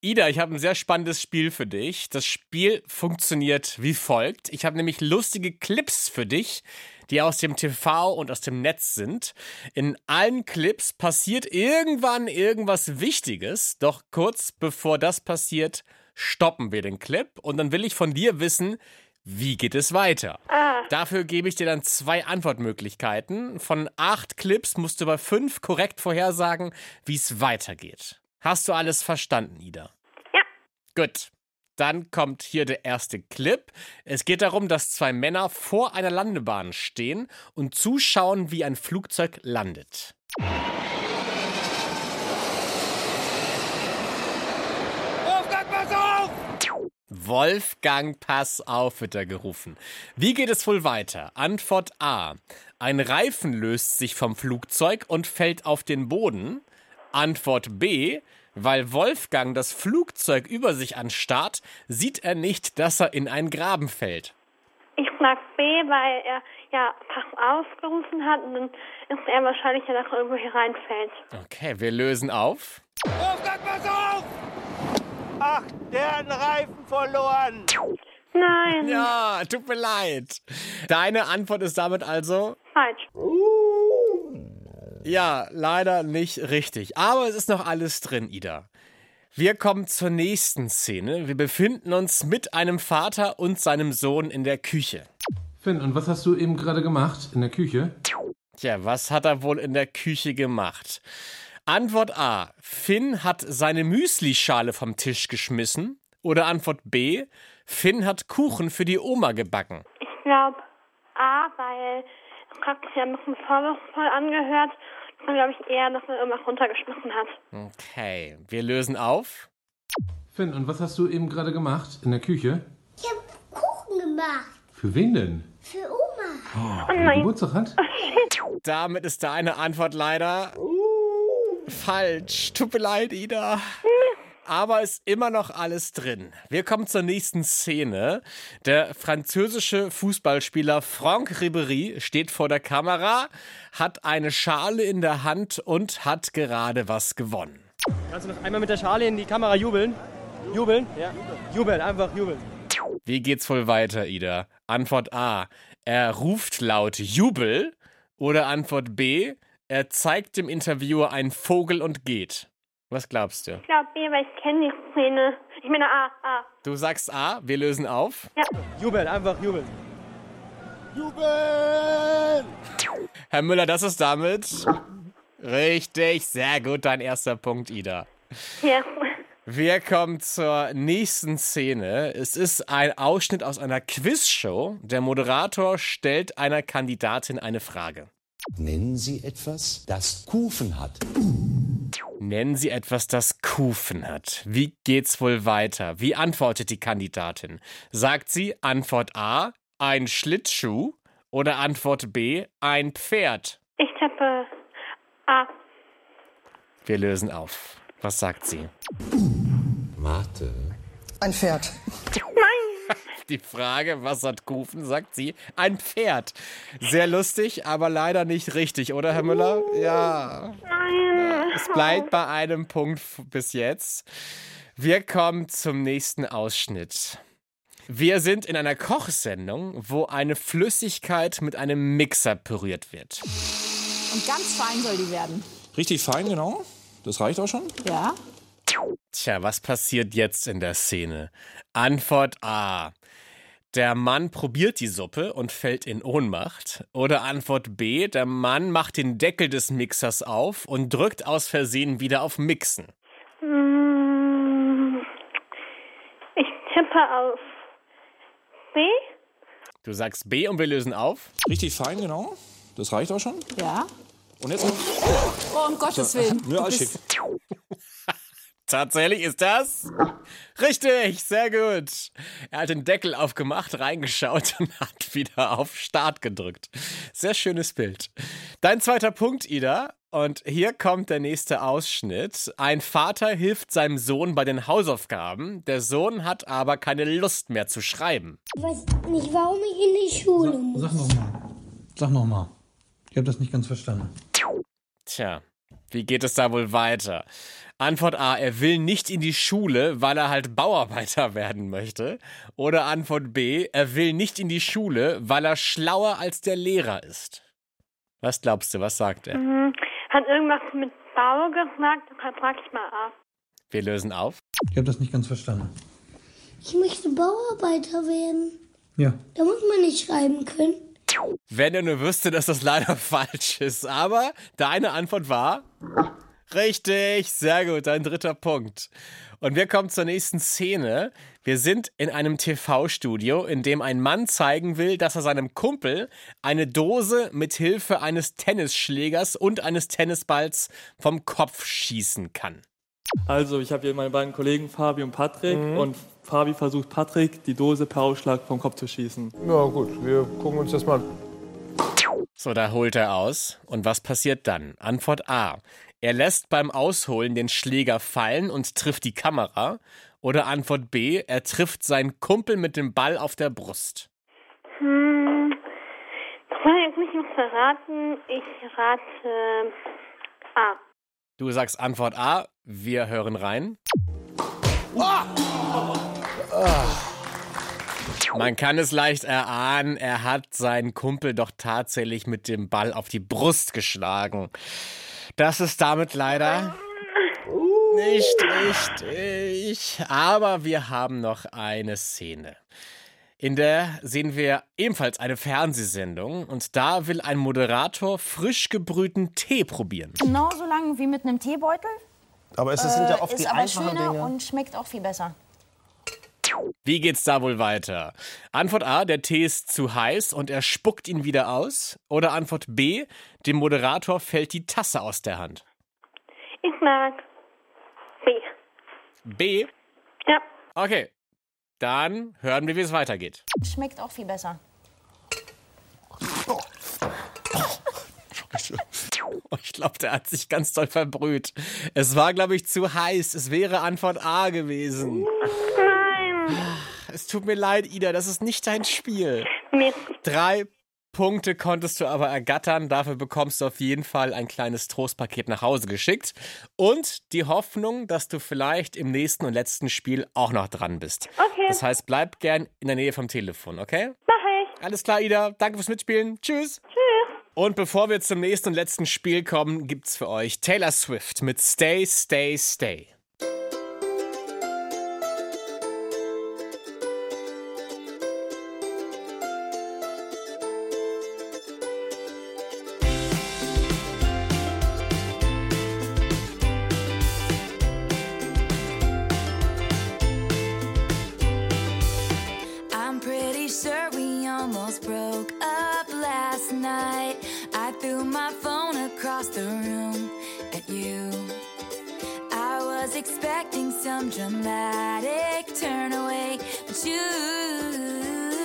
Ida, ich habe ein sehr spannendes Spiel für dich. Das Spiel funktioniert wie folgt. Ich habe nämlich lustige Clips für dich, die aus dem TV und aus dem Netz sind. In allen Clips passiert irgendwann irgendwas Wichtiges, doch kurz bevor das passiert, stoppen wir den Clip und dann will ich von dir wissen, wie geht es weiter? Ah, Dafür gebe ich dir dann zwei Antwortmöglichkeiten. Von acht Clips musst du bei fünf korrekt vorhersagen, wie es weitergeht. Hast du alles verstanden, Ida? Ja. Gut. Dann kommt hier der erste Clip. Es geht darum, dass zwei Männer vor einer Landebahn stehen und zuschauen, wie ein Flugzeug landet. Wolfgang, pass auf! Wolfgang, pass auf, wird er gerufen. Wie geht es wohl weiter? Antwort A. Ein Reifen löst sich vom Flugzeug und fällt auf den Boden. Antwort B. Weil Wolfgang das Flugzeug über sich anstarrt, sieht er nicht, dass er in einen Graben fällt. Ich sag B, weil er ja Pass ausgerufen hat und dann ist er wahrscheinlich ja noch irgendwo hier reinfällt. Okay, wir lösen auf. Wolfgang, pass auf! Ach, der hat einen Reifen verloren. Nein. Ja, tut mir leid. Deine Antwort ist damit also Falsch. Ja, leider nicht richtig. Aber es ist noch alles drin, Ida. Wir kommen zur nächsten Szene. Wir befinden uns mit einem Vater und seinem Sohn in der Küche. Finn, und was hast du eben gerade gemacht in der Küche? Tja, was hat er wohl in der Küche gemacht? Antwort A. Finn hat seine Müslischale vom Tisch geschmissen. Oder Antwort B. Finn hat Kuchen für die Oma gebacken. Ich glaube A, weil es hat sich ja ein bisschen vorwurfsvoll angehört. Dann glaube ich eher, dass er irgendwas runtergeschmissen hat. Okay, wir lösen auf. Finn, und was hast du eben gerade gemacht in der Küche? Ich habe Kuchen gemacht. Für wen denn? Für Oma. Oh Wer nein. Geburtstag hat? Damit ist deine Antwort leider falsch. Tut mir leid, Ida. Aber ist immer noch alles drin. Wir kommen zur nächsten Szene. Der französische Fußballspieler Franck Ribéry steht vor der Kamera, hat eine Schale in der Hand und hat gerade was gewonnen. Kannst du noch einmal mit der Schale in die Kamera jubeln? Jubeln? Ja. Jubeln, einfach jubeln. Wie geht's wohl weiter, Ida? Antwort A. Er ruft laut Jubel. Oder Antwort B. Er zeigt dem Interviewer einen Vogel und geht. Was glaubst du? Ich glaube B, weil ich kenne die Szene. Ich meine A, A. Du sagst A, wir lösen auf. Ja. Jubeln, einfach jubeln. Jubeln! Herr Müller, das ist damit. Richtig, sehr gut, dein erster Punkt, Ida. Ja. Wir kommen zur nächsten Szene. Es ist ein Ausschnitt aus einer Quizshow. Der Moderator stellt einer Kandidatin eine Frage. Nennen Sie etwas, das Kufen hat. Nennen Sie etwas, das Kufen hat. Wie geht's wohl weiter? Wie antwortet die Kandidatin? Sagt sie Antwort A, ein Schlittschuh oder Antwort B, ein Pferd? Ich tippe A. Wir lösen auf. Was sagt sie? Warte. Ein Pferd. Die Frage, was hat Kufen, sagt sie, ein Pferd. Sehr lustig, aber leider nicht richtig, oder Herr Müller? Ja. Es bleibt bei einem Punkt bis jetzt. Wir kommen zum nächsten Ausschnitt. Wir sind in einer Kochsendung, wo eine Flüssigkeit mit einem Mixer püriert wird. Und ganz fein soll die werden. Richtig fein, genau. Das reicht auch schon. Ja. Tja, was passiert jetzt in der Szene? Antwort A. Der Mann probiert die Suppe und fällt in Ohnmacht. Oder Antwort B. Der Mann macht den Deckel des Mixers auf und drückt aus Versehen wieder auf Mixen. Hm, Ich tippe auf B. Du sagst B und wir lösen auf. Richtig fein, genau. Das reicht auch schon. Ja. Und jetzt noch. Oh, um Gottes Willen. Ja, Du alles schick. Tatsächlich ist das richtig, sehr gut. Er hat den Deckel aufgemacht, reingeschaut und [laughs] hat wieder auf Start gedrückt. Sehr schönes Bild. Dein zweiter Punkt, Ida. Und hier kommt der nächste Ausschnitt. Ein Vater hilft seinem Sohn bei den Hausaufgaben. Der Sohn hat aber keine Lust mehr zu schreiben. Ich weiß nicht, warum ich in die Schule muss. Sag nochmal. Sag nochmal. Ich habe das nicht ganz verstanden. Tja, wie geht es da wohl weiter? Antwort A, er will nicht in die Schule, weil er halt Bauarbeiter [laughs] werden möchte. Oder Antwort B, er will nicht in die Schule, weil er schlauer als der Lehrer ist. Was glaubst du, was sagt er? Hm, Hat irgendwas mit Bau gesagt? Dann frag ich mal A. Wir lösen auf. Ich habe das nicht ganz verstanden. Ich möchte Bauarbeiter werden. Ja. Da muss man nicht schreiben können. Wenn er nur wüsste, dass das leider [laughs] falsch ist. Aber deine Antwort war Richtig, sehr gut, dein dritter Punkt. Und wir kommen zur nächsten Szene. Wir sind in einem TV-Studio, in dem ein Mann zeigen will, dass er seinem Kumpel eine Dose mit Hilfe eines Tennisschlägers und eines Tennisballs vom Kopf schießen kann. Also, ich habe hier meine beiden Kollegen Fabi und Patrick Mhm. und Fabi versucht Patrick die Dose per Ausschlag vom Kopf zu schießen. Ja gut, wir gucken uns das mal an. So, da holt er aus. Und was passiert dann? Antwort A. Er lässt beim Ausholen den Schläger fallen und trifft die Kamera. Oder Antwort B. Er trifft seinen Kumpel mit dem Ball auf der Brust. Hm, das soll ich jetzt nicht noch verraten. Ich rate A. Du sagst Antwort A. Wir hören rein. Man kann es leicht erahnen, er hat seinen Kumpel doch tatsächlich mit dem Ball auf die Brust geschlagen. Das ist damit leider nicht richtig. Aber wir haben noch eine Szene. In der sehen wir ebenfalls eine Fernsehsendung und da will ein Moderator frisch gebrühten Tee probieren. Genauso lang wie mit einem Teebeutel. Aber es sind ja oft ist die aber einfachen schöner Dinge. und schmeckt auch viel besser. Wie geht's da wohl weiter? Antwort A, der Tee ist zu heiß und er spuckt ihn wieder aus. Oder Antwort B, dem Moderator fällt die Tasse aus der Hand. Ich mag B. B? Ja. Okay, dann hören wir, wie es weitergeht. Schmeckt auch viel besser. Ich glaube, der hat sich ganz doll verbrüht. Es war, glaube ich, zu heiß. Es wäre Antwort A gewesen. Es tut mir leid, Ida, das ist nicht dein Spiel. Mist. Drei Punkte konntest du aber ergattern. Dafür bekommst du auf jeden Fall ein kleines Trostpaket nach Hause geschickt. Und die Hoffnung, dass du vielleicht im nächsten und letzten Spiel auch noch dran bist. Okay. Das heißt, bleib gern in der Nähe vom Telefon, okay? Mach ich. Alles klar, Ida. Danke fürs Mitspielen. Tschüss. Tschüss. Und bevor wir zum nächsten und letzten Spiel kommen, gibt's für euch Taylor Swift mit Stay, Stay, Stay. Expecting some dramatic turn away, but you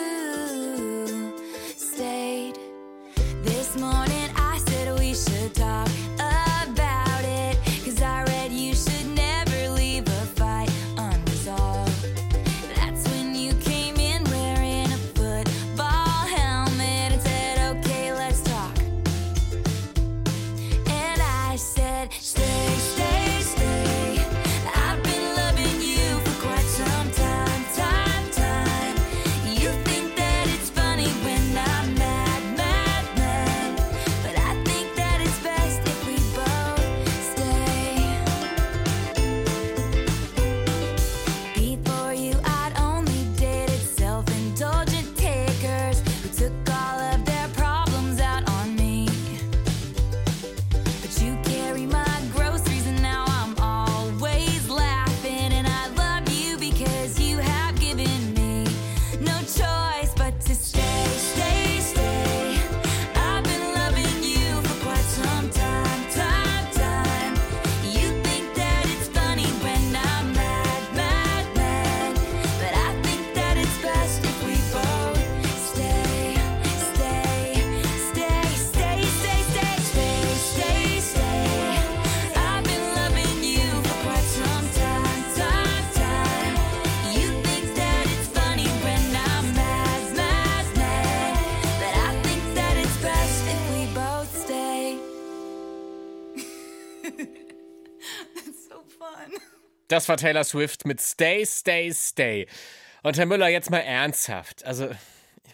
fun. Das war Taylor Swift mit Stay, Stay, Stay. Und Herr Müller, jetzt mal ernsthaft. Also,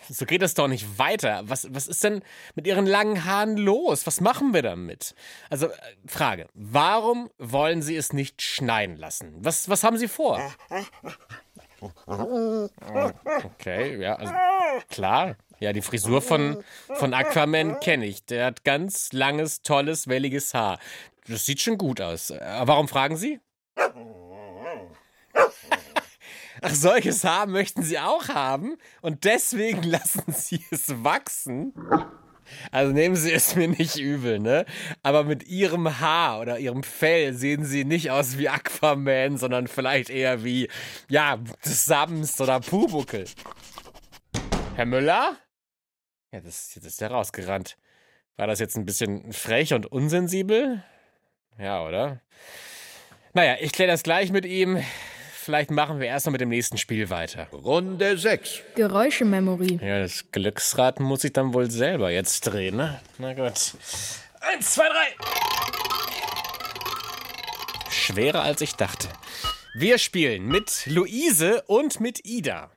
so geht es doch nicht weiter. Was, was ist denn mit Ihren langen Haaren los? Was machen wir damit? Also, äh, Frage: Warum wollen Sie es nicht schneiden lassen? Was, was haben Sie vor? Okay, ja, also klar. Ja, die Frisur von, von Aquaman kenne ich. Der hat ganz langes, tolles, welliges Haar. Das sieht schon gut aus. Äh, Warum fragen Sie? Ach, solches Haar möchten Sie auch haben? Und deswegen [laughs] lassen Sie es wachsen? Also nehmen Sie es mir nicht übel, ne? Aber mit Ihrem Haar oder Ihrem Fell sehen Sie nicht aus wie Aquaman, sondern vielleicht eher wie, ja, Sams oder Pubuckel. Herr Müller? Ja, das, jetzt ist der rausgerannt. War das jetzt ein bisschen frech und unsensibel? Ja, oder? Naja, ich kläre das gleich mit ihm. Vielleicht machen wir erst mal mit dem nächsten Spiel weiter. Runde 6. Geräuschememory. Ja, das Glücksrad muss ich dann wohl selber jetzt drehen, ne? Na gut. Eins, zwei, drei. Schwerer als ich dachte. Wir spielen mit Luise und mit Ida.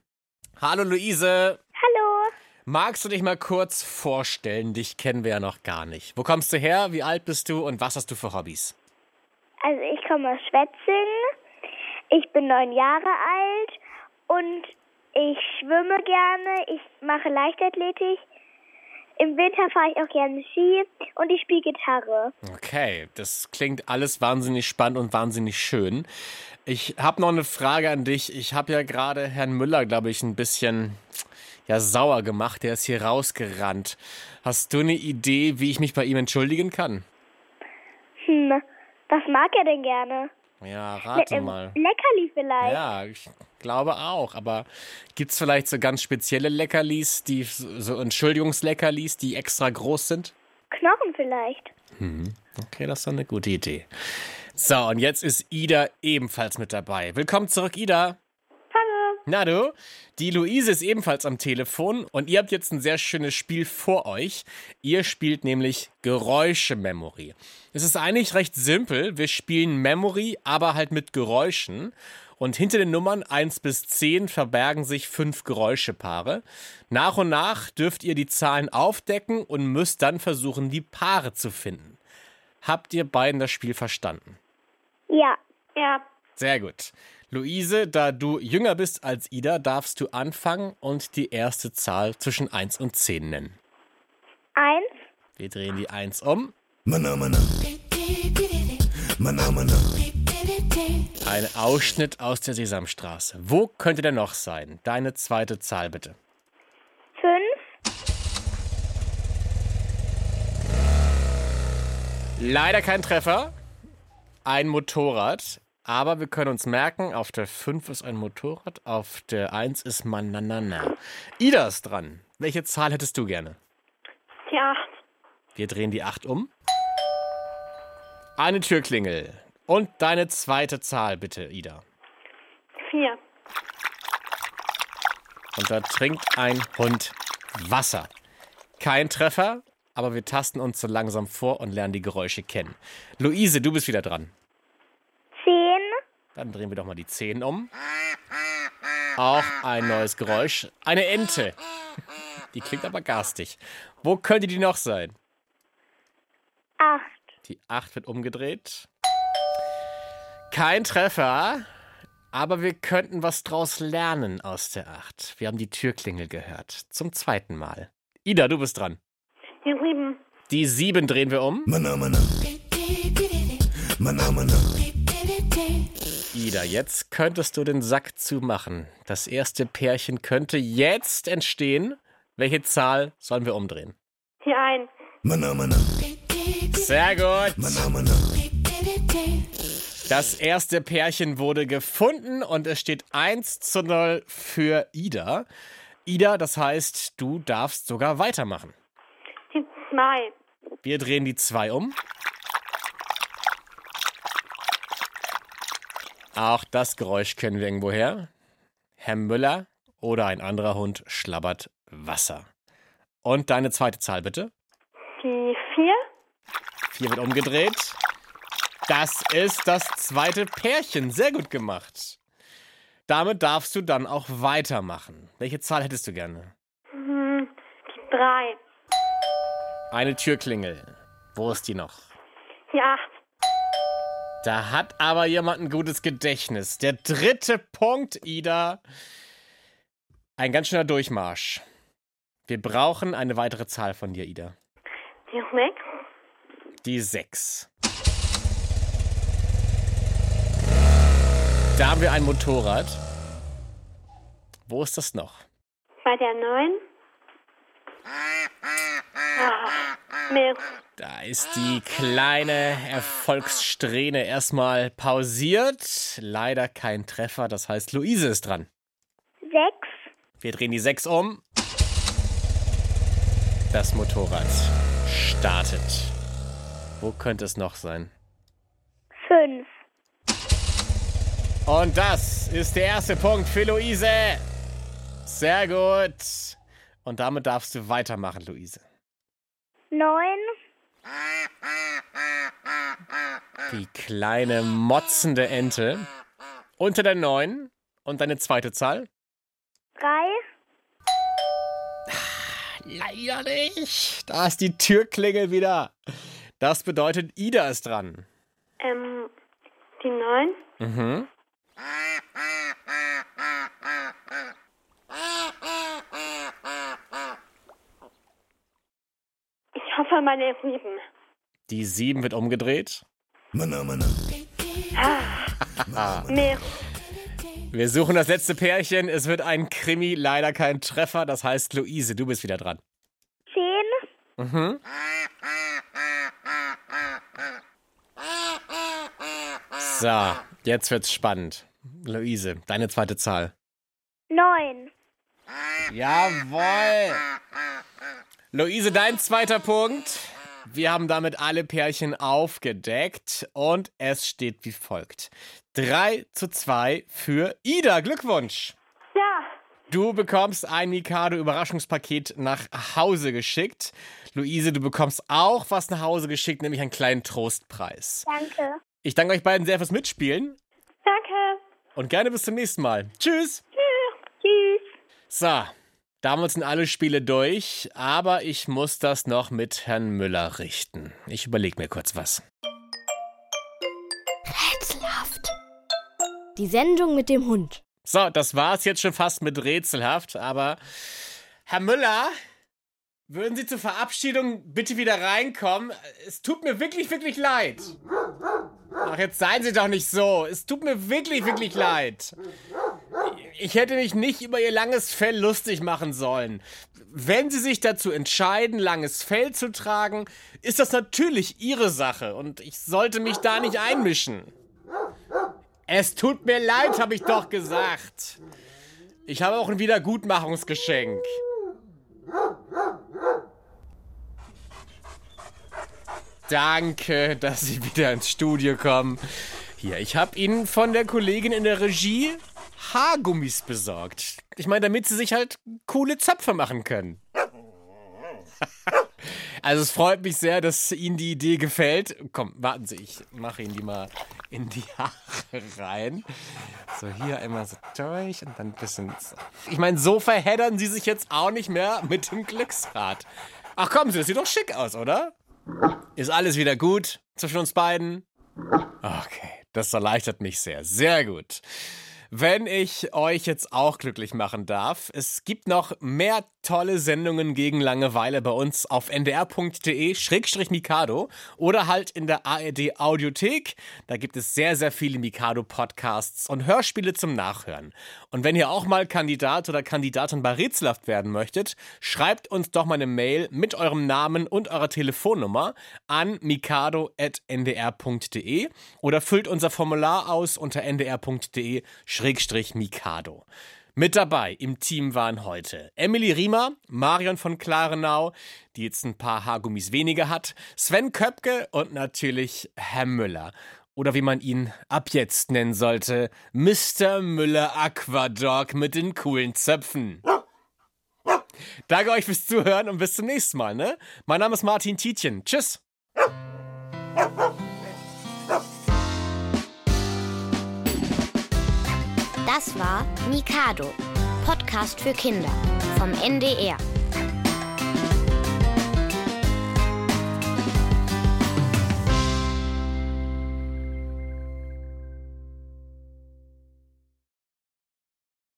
Hallo Luise. Hallo. Magst du dich mal kurz vorstellen? Dich kennen wir ja noch gar nicht. Wo kommst du her? Wie alt bist du? Und was hast du für Hobbys? Also ich komme aus Schwetzingen. Ich bin neun Jahre alt und ich schwimme gerne. Ich mache Leichtathletik. Im Winter fahre ich auch gerne Ski und ich spiele Gitarre. Okay, das klingt alles wahnsinnig spannend und wahnsinnig schön. Ich habe noch eine Frage an dich. Ich habe ja gerade Herrn Müller, glaube ich, ein bisschen ja, sauer gemacht. Der ist hier rausgerannt. Hast du eine Idee, wie ich mich bei ihm entschuldigen kann? Hm, was mag er denn gerne? Ja, rate Mit mal. einem Leckerli vielleicht. Ja, ich glaube auch. Aber gibt es vielleicht so ganz spezielle Leckerlis, die so Entschuldigungsleckerlis, die extra groß sind? Knochen vielleicht. Mhm. Okay, das ist doch eine gute Idee. So, und jetzt ist Ida ebenfalls mit dabei. Willkommen zurück, Ida. Na du, die Luise ist ebenfalls am Telefon und ihr habt jetzt ein sehr schönes Spiel vor euch. Ihr spielt nämlich Geräusche-Memory. Es ist eigentlich recht simpel. Wir spielen Memory, aber halt mit Geräuschen. Und hinter den Nummern 1 bis 10 verbergen sich fünf Geräuschepaare. Nach und nach dürft ihr die Zahlen aufdecken und müsst dann versuchen, die Paare zu finden. Habt ihr beiden das Spiel verstanden? Ja. Ja. Sehr gut. Luise, da du jünger bist als Ida, darfst du anfangen und die erste Zahl zwischen 1 und 10 nennen. Eins. Wir drehen die 1 um. Ein Ausschnitt aus der Sesamstraße. Wo könnte der noch sein? Deine zweite Zahl bitte. Fünf. Leider kein Treffer. Ein Motorrad. Aber wir können uns merken, auf der 5 ist ein Motorrad, auf der 1 ist Mananana. Ida ist dran. Welche Zahl hättest du gerne? Die acht. Wir drehen die 8 um. Eine Türklingel. Und deine zweite Zahl bitte, Ida. Vier. Und da trinkt ein Hund Wasser. Kein Treffer, aber wir tasten uns so langsam vor und lernen die Geräusche kennen. Luise, du bist wieder dran. Dann drehen wir doch mal die 10 um. Auch ein neues Geräusch. Eine Ente. Die klingt aber garstig. Wo könnte die noch sein? Acht. Die 8 wird umgedreht. Kein Treffer, aber wir könnten was draus lernen aus der 8. Wir haben die Türklingel gehört. Zum zweiten Mal. Ida, du bist dran. Die sieben. Die 7 drehen wir um. Mana, mana. Ida, jetzt könntest du den Sack zumachen. Das erste Pärchen könnte jetzt entstehen. Welche Zahl sollen wir umdrehen? Die mana. Sehr gut. Das erste Pärchen wurde gefunden und es steht 1 zu 0 für Ida. Ida, das heißt, du darfst sogar weitermachen. Die zwei. Wir drehen die 2 um. Auch das Geräusch kennen wir irgendwoher. Herr Müller oder ein anderer Hund schlabbert Wasser. Und deine zweite Zahl bitte. Die vier. 4 wird umgedreht. Das ist das zweite Pärchen. Sehr gut gemacht. Damit darfst du dann auch weitermachen. Welche Zahl hättest du gerne? Hm, Die drei. Eine Türklingel. Wo ist die noch? Die acht. Da hat aber jemand ein gutes Gedächtnis. Der dritte Punkt, Ida. Ein ganz schöner Durchmarsch. Wir brauchen eine weitere Zahl von dir, Ida. Die sechs. Die 6. Da haben wir ein Motorrad. Wo ist das noch? Bei der neun. Ah, Mist. Da ist die kleine Erfolgssträhne erstmal pausiert. Leider kein Treffer, das heißt, Luise ist dran. Sechs. Wir drehen die 6 um. Das Motorrad startet. Wo könnte es noch sein? Fünf. Und das ist der erste Punkt für Luise. Sehr gut. Und damit darfst du weitermachen, Luise. Neun. Die kleine motzende Ente. Unter der 9. Und deine zweite Zahl? Drei. Leider nicht. Da ist die Türklingel wieder. Das bedeutet, Ida ist dran. Ähm, die neun. Mhm. Hoffe, meine sieben. Die 7 wird umgedreht. Ah, Mist. Wir suchen das letzte Pärchen. Es wird ein Krimi, leider kein Treffer. Das heißt, Luise, du bist wieder dran. Zehn. Mhm. So, jetzt wird's spannend. Luise, deine zweite Zahl. Neun. Jawohl. Luise, dein zweiter Punkt. Wir haben damit alle Pärchen aufgedeckt und es steht wie folgt. 3 zu 2 für Ida. Glückwunsch. Ja. Du bekommst ein Mikado-Überraschungspaket nach Hause geschickt. Luise, du bekommst auch was nach Hause geschickt, nämlich einen kleinen Trostpreis. Danke. Ich danke euch beiden sehr fürs Mitspielen Danke. und gerne bis zum nächsten Mal. Tschüss. Tschüss. So, damit sind alle Spiele durch, aber ich muss das noch mit Herrn Müller richten. Ich überlege mir kurz was. Rätselhaft. Die Sendung mit dem Hund. So, das war's jetzt schon fast mit rätselhaft, aber Herr Müller, würden Sie zur Verabschiedung bitte wieder reinkommen? Es tut mir wirklich, wirklich leid. Ach, jetzt seien Sie doch nicht so. Es tut mir wirklich, wirklich leid. Ich hätte mich nicht über Ihr langes Fell lustig machen sollen. Wenn Sie sich dazu entscheiden, langes Fell zu tragen, ist das natürlich Ihre Sache und ich sollte mich da nicht einmischen. Es tut mir leid, habe ich doch gesagt. Ich habe auch ein Wiedergutmachungsgeschenk. Danke, dass Sie wieder ins Studio kommen. Hier, ich habe Ihnen von der Kollegin in der Regie Haargummis besorgt. Ich meine, damit Sie sich halt coole Zöpfe machen können. [laughs] Also es freut mich sehr, dass Ihnen die Idee gefällt. Komm, warten Sie, ich mache Ihnen die mal in die Haare rein. So hier einmal so durch und dann ein bisschen. So. Ich meine, so verheddern Sie sich jetzt auch nicht mehr mit dem Glücksrad. Ach Sie, das sieht doch schick aus, oder? Ist alles wieder gut zwischen uns beiden? Okay, das erleichtert mich sehr. Sehr gut. Wenn ich euch jetzt auch glücklich machen darf, es gibt noch mehr tolle Sendungen gegen Langeweile bei uns auf ndr.de-mikado oder halt in der ARD Audiothek. Da gibt es sehr, sehr viele Mikado-Podcasts und Hörspiele zum Nachhören. Und wenn ihr auch mal Kandidat oder Kandidatin bei Rätselhaft werden möchtet, schreibt uns doch mal eine Mail mit eurem Namen und eurer Telefonnummer an mikado.ndr.de oder füllt unser Formular aus unter ndr.de-mikado. Mit dabei im Team waren heute Emily Riemer, Marion von Klarenau, die jetzt ein paar Haargummis weniger hat, Sven Köpke und natürlich Herr Müller. Oder wie man ihn ab jetzt nennen sollte, Mr. Müller Aquadog mit den coolen Zöpfen. Danke euch fürs Zuhören und bis zum nächsten Mal, ne? Mein Name ist Martin Tietjen. Tschüss. Das war Mikado, Podcast für Kinder vom NDR.